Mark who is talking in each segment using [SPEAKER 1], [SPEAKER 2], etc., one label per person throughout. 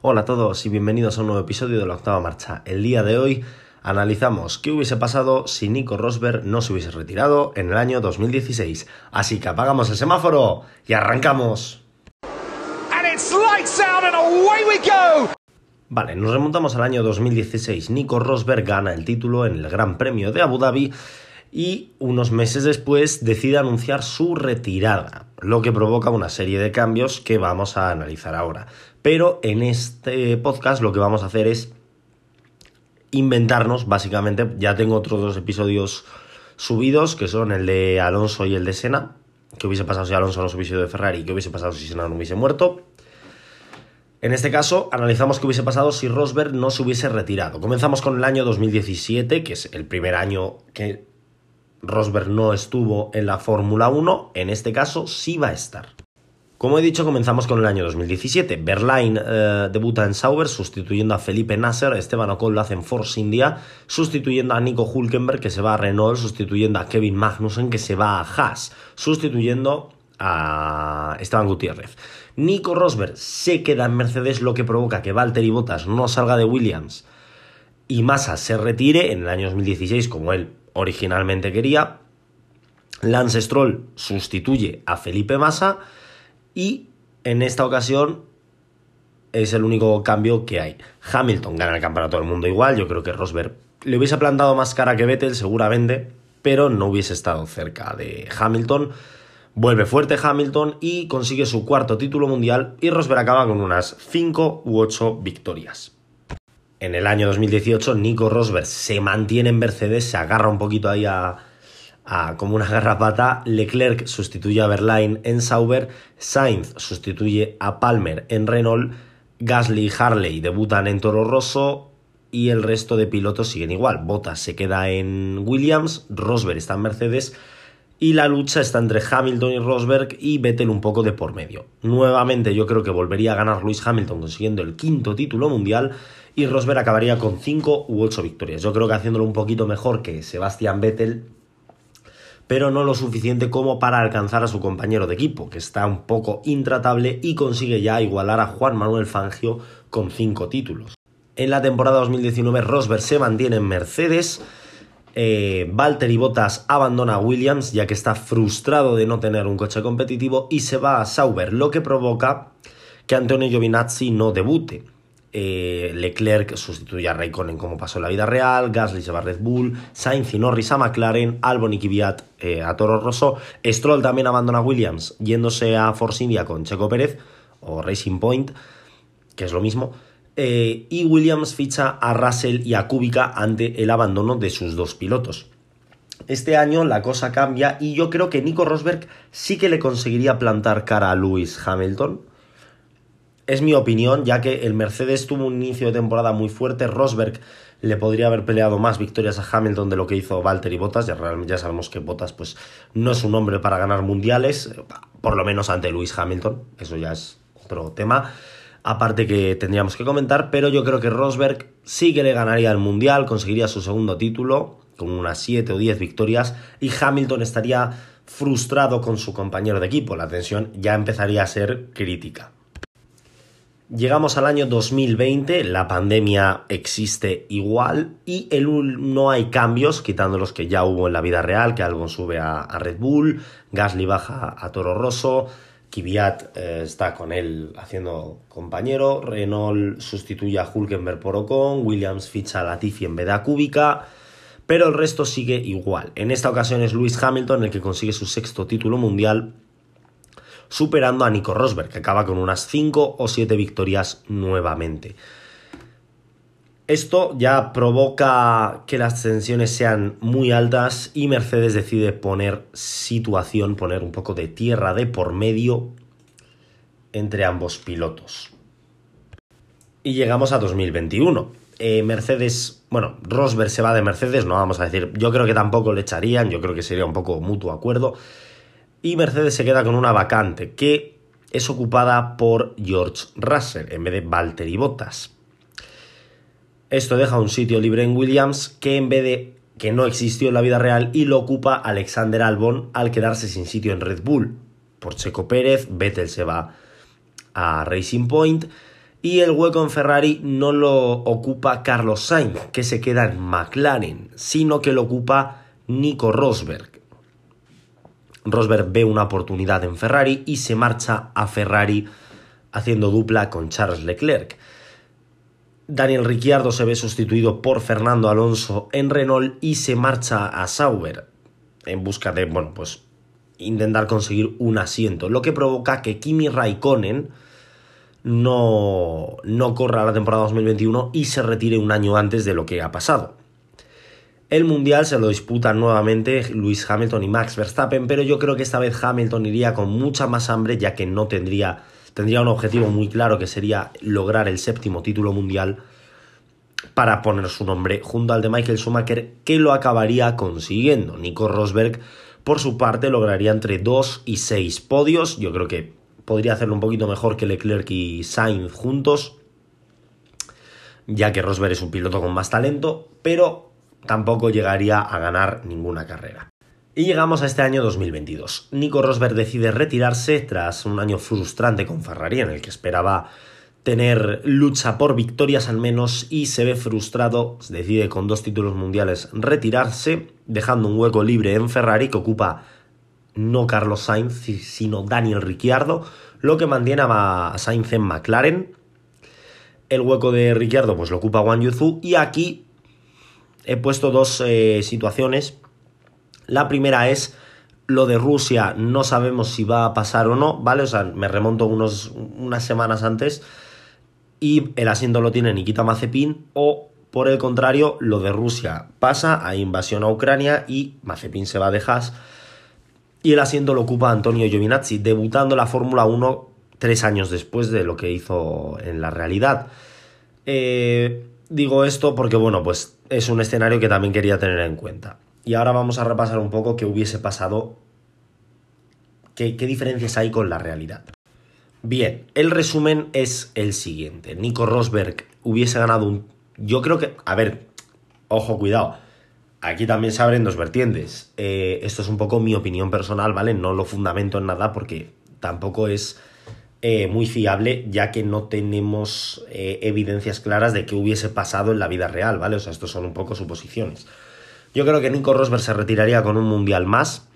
[SPEAKER 1] Hola a todos y bienvenidos a un nuevo episodio de la octava marcha. El día de hoy analizamos qué hubiese pasado si Nico Rosberg no se hubiese retirado en el año 2016. Así que apagamos el semáforo y arrancamos. Vale, nos remontamos al año 2016. Nico Rosberg gana el título en el Gran Premio de Abu Dhabi y unos meses después decide anunciar su retirada, lo que provoca una serie de cambios que vamos a analizar ahora. Pero en este podcast lo que vamos a hacer es inventarnos, básicamente, ya tengo otros dos episodios subidos, que son el de Alonso y el de Sena, que hubiese pasado si Alonso no se hubiese ido de Ferrari, que hubiese pasado si Sena no hubiese muerto. En este caso, analizamos qué hubiese pasado si Rosberg no se hubiese retirado. Comenzamos con el año 2017, que es el primer año que Rosberg no estuvo en la Fórmula 1, en este caso sí va a estar. Como he dicho, comenzamos con el año 2017. Berlín eh, debuta en Sauber sustituyendo a Felipe Nasser, Esteban Ocon lo hace en Force India, sustituyendo a Nico Hulkenberg que se va a Renault, sustituyendo a Kevin Magnussen que se va a Haas, sustituyendo a Esteban Gutiérrez. Nico Rosberg se queda en Mercedes, lo que provoca que Valtteri Bottas no salga de Williams y Massa se retire en el año 2016 como él originalmente quería. Lance Stroll sustituye a Felipe Massa y en esta ocasión es el único cambio que hay. Hamilton gana el campeonato del mundo igual, yo creo que Rosberg le hubiese plantado más cara que Vettel seguramente, pero no hubiese estado cerca de Hamilton. Vuelve fuerte Hamilton y consigue su cuarto título mundial y Rosberg acaba con unas 5 u 8 victorias. En el año 2018 Nico Rosberg se mantiene en Mercedes, se agarra un poquito ahí a, como una garrapata. Leclerc sustituye a Berlín en Sauber. Sainz sustituye a Palmer en Renault. Gasly y Harley debutan en Toro Rosso. Y el resto de pilotos siguen igual. Bottas se queda en Williams. Rosberg está en Mercedes. Y la lucha está entre Hamilton y Rosberg y Vettel un poco de por medio. Nuevamente yo creo que volvería a ganar Lewis Hamilton consiguiendo el quinto título mundial y Rosberg acabaría con 5 u 8 victorias. Yo creo que haciéndolo un poquito mejor que Sebastian Vettel pero no lo suficiente como para alcanzar a su compañero de equipo, que está un poco intratable y consigue ya igualar a Juan Manuel Fangio con 5 títulos. En la temporada 2019 Rosberg se mantiene en Mercedes, eh, Valtteri Bottas abandona a Williams ya que está frustrado de no tener un coche competitivo y se va a Sauber, lo que provoca que Antonio Giovinazzi no debute. Eh, Leclerc sustituye a Raikkonen como pasó en la vida real, Gasly se va a Red Bull, Sainz y Norris a McLaren, Albon y Kvyat eh, a Toro Rosso, Stroll también abandona Williams yéndose a Force India con Checo Pérez o Racing Point, que es lo mismo, eh, y Williams ficha a Russell y a Kubica ante el abandono de sus dos pilotos. Este año la cosa cambia y yo creo que Nico Rosberg sí que le conseguiría plantar cara a Lewis Hamilton es mi opinión, ya que el Mercedes tuvo un inicio de temporada muy fuerte. Rosberg le podría haber peleado más victorias a Hamilton de lo que hizo Valtteri Bottas. Ya, ya sabemos que Bottas pues, no es un hombre para ganar mundiales, por lo menos ante Lewis Hamilton. Eso ya es otro tema. Aparte que tendríamos que comentar, pero yo creo que Rosberg sí que le ganaría el mundial, conseguiría su segundo título con unas 7 o 10 victorias y Hamilton estaría frustrado con su compañero de equipo. La tensión ya empezaría a ser crítica. Llegamos al año 2020, la pandemia existe igual y el, no hay cambios, quitando los que ya hubo en la vida real, que Albon sube a, Red Bull, Gasly baja a Toro Rosso, Kvyat eh, está con él haciendo compañero, Renault sustituye a Hulkenberg por Ocon, Williams ficha a Latifi en vez de a Kubica, pero el resto sigue igual. En esta ocasión es Lewis Hamilton el que consigue su sexto título mundial superando a Nico Rosberg, que acaba con unas 5 o 7 victorias nuevamente. Esto ya provoca que las tensiones sean muy altas y Mercedes decide poner situación, poner un poco de tierra de por medio entre ambos pilotos. Y llegamos a 2021. Eh, Mercedes, bueno, Rosberg se va de Mercedes, no vamos a decir, yo creo que tampoco le echarían, yo creo que sería un poco mutuo acuerdo y Mercedes se queda con una vacante que es ocupada por George Russell en vez de Valtteri Bottas. Esto deja un sitio libre en Williams que en vez de que no existió en la vida real y lo ocupa Alexander Albon al quedarse sin sitio en Red Bull. Por Checo Pérez, Vettel se va a Racing Point Y el hueco en Ferrari no lo ocupa Carlos Sainz, que se queda en McLaren, sino que lo ocupa Nico Rosberg. Rosberg ve una oportunidad en Ferrari y se marcha a Ferrari haciendo dupla con Charles Leclerc. Daniel Ricciardo se ve sustituido por Fernando Alonso en Renault y se marcha a Sauber en busca de, bueno, pues intentar conseguir un asiento, lo que provoca que Kimi Raikkonen no, no corra la temporada 2021 y se retire un año antes de lo que ha pasado. El Mundial se lo disputan nuevamente Luis Hamilton y Max Verstappen, pero yo creo que esta vez Hamilton iría con mucha más hambre ya que no tendría, tendría un objetivo muy claro que sería lograr el séptimo título mundial para poner su nombre junto al de Michael Schumacher que lo acabaría consiguiendo. Nico Rosberg por su parte lograría entre 2 y 6 podios, yo creo que podría hacerlo un poquito mejor que Leclerc y Sainz juntos, ya que Rosberg es un piloto con más talento, pero tampoco llegaría a ganar ninguna carrera. Y llegamos a este año 2022. Nico Rosberg decide retirarse tras un año frustrante con Ferrari en el que esperaba tener lucha por victorias al menos y se ve frustrado, decide con dos títulos mundiales retirarse, dejando un hueco libre en Ferrari que ocupa no Carlos Sainz, sino Daniel Ricciardo, lo que mantiene a Sainz en McLaren. El hueco de Ricciardo pues lo ocupa Wang Yuzu y aquí he puesto dos eh, situaciones. La primera es lo de Rusia, no sabemos si va a pasar o no, ¿vale? O sea, me remonto unos, unas semanas antes y el asiento lo tiene Nikita Mazepin o por el contrario, lo de Rusia pasa a invasión a Ucrania y Mazepin se va de Haas y el asiento lo ocupa Antonio Giovinazzi, debutando la Fórmula 1 tres años después de lo que hizo en la realidad. Eh, digo esto porque, bueno, pues es un escenario que también quería tener en cuenta. Y ahora vamos a repasar un poco qué hubiese pasado, qué, qué diferencias hay con la realidad. Bien, el resumen es el siguiente. Nico Rosberg hubiese ganado un... Yo creo que... A ver, ojo, cuidado. Aquí también se abren dos vertientes. Eh, esto es un poco mi opinión personal, ¿vale? No lo fundamento en nada porque tampoco es eh, muy fiable, ya que no tenemos eh, evidencias claras de qué hubiese pasado en la vida real, ¿vale? O sea, estos son un poco suposiciones. Yo creo que Nico Rosberg se retiraría con un mundial más,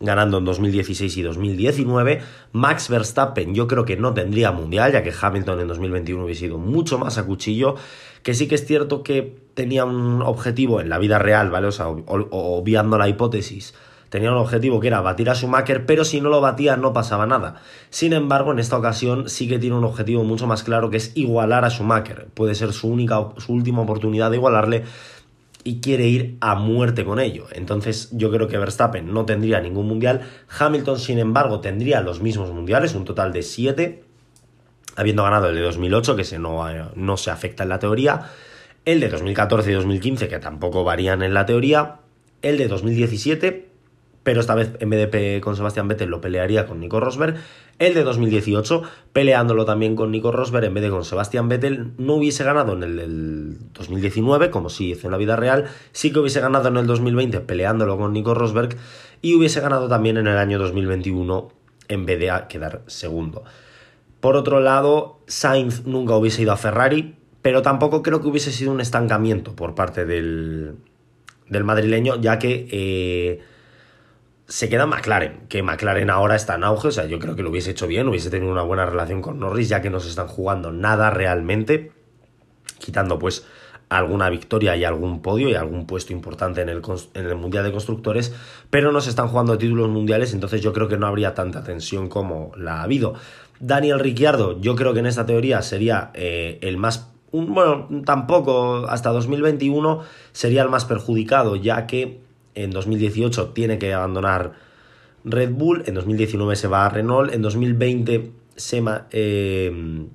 [SPEAKER 1] ganando en 2016 y 2019. Max Verstappen yo creo que no tendría mundial, ya que Hamilton en 2021 hubiese sido mucho más a cuchillo, que sí que es cierto que tenía un objetivo en la vida real, ¿vale? O sea, obviando la hipótesis tenía un objetivo que era batir a Schumacher, pero si no lo batía no pasaba nada. Sin embargo, en esta ocasión sí que tiene un objetivo mucho más claro que es igualar a Schumacher. Puede ser su única, su última oportunidad de igualarle y quiere ir a muerte con ello. Entonces yo creo que Verstappen no tendría ningún mundial. Hamilton, sin embargo, tendría los mismos mundiales, un total de siete, habiendo ganado el de 2008, que se no se afecta en la teoría, el de 2014 y 2015, que tampoco varían en la teoría, el de 2017 pero esta vez en vez de con Sebastián Vettel lo pelearía con Nico Rosberg. El de 2018, peleándolo también con Nico Rosberg en vez de con Sebastián Vettel, no hubiese ganado en el del 2019, como si hizo en la vida real, sí que hubiese ganado en el 2020 peleándolo con Nico Rosberg y hubiese ganado también en el año 2021 en vez de quedar segundo. Por otro lado, Sainz nunca hubiese ido a Ferrari, pero tampoco creo que hubiese sido un estancamiento por parte del, del madrileño, ya que... Eh, se queda McLaren, que McLaren ahora está en auge, o sea, yo creo que lo hubiese hecho bien, hubiese tenido una buena relación con Norris, ya que no se están jugando nada realmente, quitando pues alguna victoria y algún podio y algún puesto importante en el, en el Mundial de Constructores, pero no se están jugando títulos mundiales, entonces yo creo que no habría tanta tensión como la ha habido. Daniel Ricciardo, yo creo que en esta teoría sería eh, el más bueno, tampoco hasta 2021 sería el más perjudicado, ya que en 2018 tiene que abandonar Red Bull, en 2019 se va a Renault, en 2020 se, em,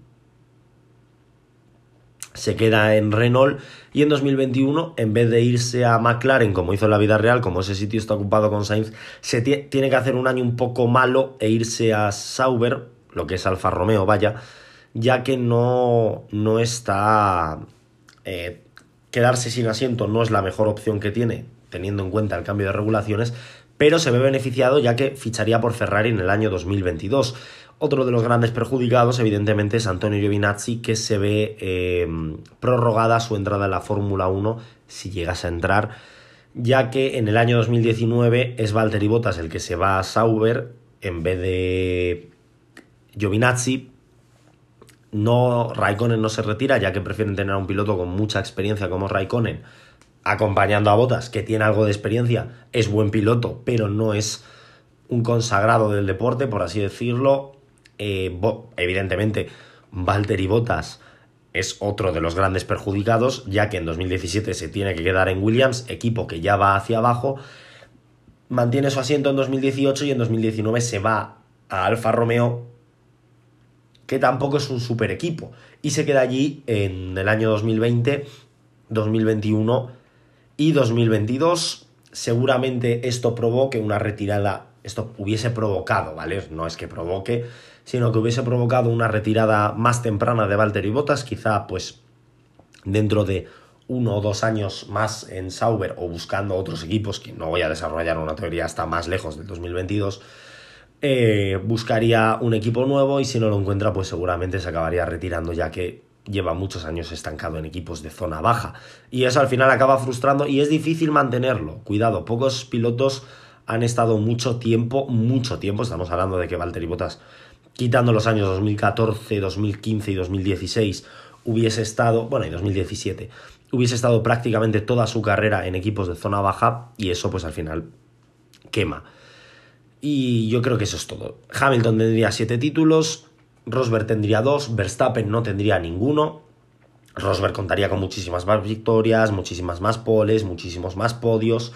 [SPEAKER 1] se queda en Renault y en 2021 en vez de irse a McLaren como hizo en la vida real, como ese sitio está ocupado con Sainz, se tiene que hacer un año un poco malo e irse a Sauber, lo que es Alfa Romeo, vaya, ya que no, no está... Eh, quedarse sin asiento no es la mejor opción que tiene teniendo en cuenta el cambio de regulaciones, pero se ve beneficiado ya que ficharía por Ferrari en el año 2022. Otro de los grandes perjudicados, evidentemente, es Antonio Giovinazzi, que se ve eh, prorrogada su entrada en la Fórmula 1 si llegase a entrar, ya que en el año 2019 es Valtteri Bottas el que se va a Sauber en vez de Giovinazzi. No, Raikkonen no se retira, ya que prefieren tener a un piloto con mucha experiencia como Raikkonen acompañando a Bottas, que tiene algo de experiencia, es buen piloto, pero no es un consagrado del deporte, por así decirlo. Eh, evidentemente, Valtteri Bottas es otro de los grandes perjudicados, ya que en 2017 se tiene que quedar en Williams, equipo que ya va hacia abajo, mantiene su asiento en 2018 y en 2019 se va a Alfa Romeo, que tampoco es un super equipo, y se queda allí en el año 2020, 2021 y 2022. Seguramente esto provoque una retirada, esto hubiese provocado, ¿vale? No es que provoque, sino que hubiese provocado una retirada más temprana de Valtteri Bottas, quizá pues dentro de uno o dos años más en Sauber o buscando otros equipos, que no voy a desarrollar una teoría hasta más lejos del 2022, eh, buscaría un equipo nuevo y si no lo encuentra pues seguramente se acabaría retirando ya que lleva muchos años estancado en equipos de zona baja. Y eso al final acaba frustrando y es difícil mantenerlo. Cuidado, pocos pilotos han estado mucho tiempo, mucho tiempo, estamos hablando de que Valtteri Bottas, quitando los años 2014, 2015 y 2016, hubiese estado, bueno, y 2017, hubiese estado prácticamente toda su carrera en equipos de zona baja y eso pues al final quema. Y yo creo que eso es todo. Hamilton tendría siete títulos, Rosberg tendría dos, Verstappen no tendría ninguno. Rosberg contaría con muchísimas más victorias, muchísimas más poles, muchísimos más podios.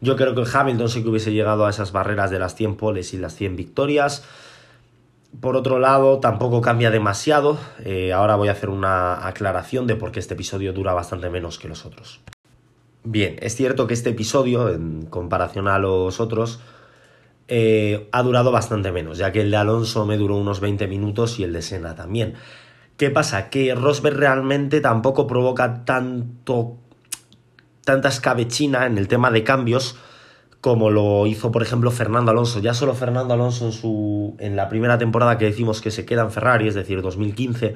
[SPEAKER 1] Yo creo que el Hamilton sí que hubiese llegado a esas barreras de las 100 poles y las 100 victorias. Por otro lado, tampoco cambia demasiado. Eh, ahora voy a hacer una aclaración de por qué este episodio dura bastante menos que los otros. Bien, es cierto que este episodio, en comparación a los otros, eh, ha durado bastante menos, ya que el de Alonso me duró unos 20 minutos y el de Senna también. ¿Qué pasa? Que Rosberg realmente tampoco provoca tanto tanta escabechina en el tema de cambios como lo hizo, por ejemplo, Fernando Alonso. Ya solo Fernando Alonso en, su, en la primera temporada que decimos que se queda en Ferrari, es decir, 2015,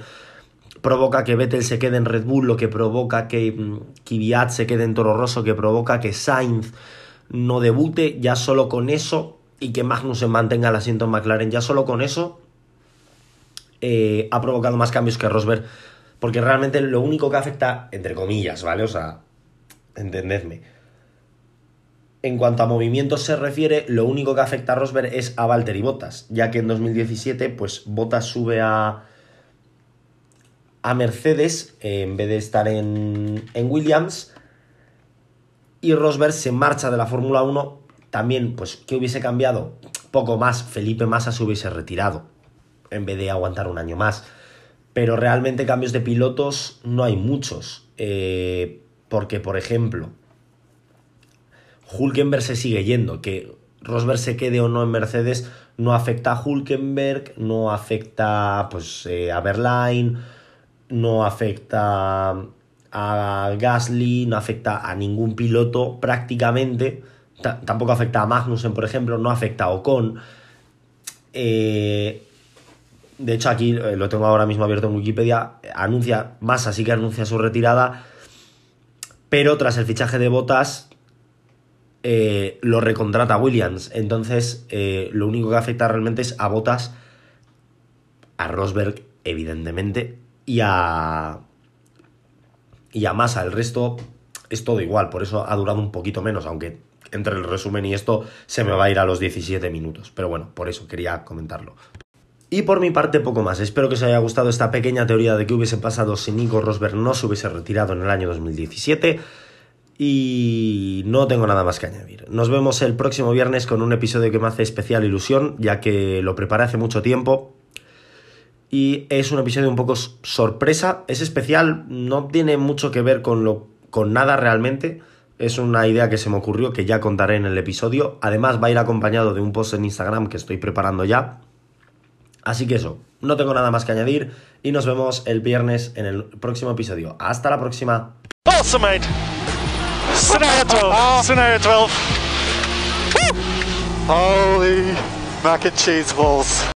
[SPEAKER 1] provoca que Vettel se quede en Red Bull, lo que provoca que mm, Kvyat se quede en Toro Rosso, que provoca que Sainz no debute. Ya solo con eso y que Magnussen mantenga el asiento en McLaren, ya solo con eso eh, ha provocado más cambios que Rosberg, porque realmente lo único que afecta, entre comillas, ¿vale? O sea, entendedme. En cuanto a movimientos se refiere, lo único que afecta a Rosberg es a Valtteri Bottas, ya que en 2017, pues Bottas sube a, a Mercedes eh, en vez de estar en, en Williams y Rosberg se marcha de la Fórmula 1 también, pues, ¿qué hubiese cambiado? Poco más, Felipe Massa se hubiese retirado, en vez de aguantar un año más. Pero realmente cambios de pilotos no hay muchos. Eh, porque, por ejemplo, Hulkenberg se sigue yendo. Que Rosberg se quede o no en Mercedes no afecta a Hulkenberg, no afecta pues, eh, a Berline, no afecta a Gasly, no afecta a ningún piloto prácticamente tampoco afecta a Magnussen, por ejemplo, no afecta a Ocon. Eh, de hecho, aquí eh, lo tengo ahora mismo abierto en Wikipedia. Anuncia, más así que anuncia su retirada. Pero tras el fichaje de Botas, eh, lo recontrata Williams. Entonces, lo único que afecta realmente es a Botas, a Rosberg, evidentemente, y a. Y a Massa. El resto es todo igual. Por eso ha durado un poquito menos, aunque entre el resumen y esto se me va a ir a los 17 minutos. Pero bueno, por eso quería comentarlo. Y por mi parte, poco más. Espero que os haya gustado esta pequeña teoría de qué hubiese pasado si Nico Rosberg no se hubiese retirado en el año 2017. Y no tengo nada más que añadir. Nos vemos el próximo viernes con un episodio que me hace especial ilusión, ya que lo preparé hace mucho tiempo. Y es un episodio un poco sorpresa. Es especial, no tiene mucho que ver con, lo, con nada realmente es una idea que se me ocurrió que ya contaré en el episodio. Además va a ir acompañado de un post en Instagram que estoy preparando ya. Así que eso, no tengo nada más que añadir y nos vemos el viernes en el próximo episodio. Hasta la próxima. Holy mac and cheese balls.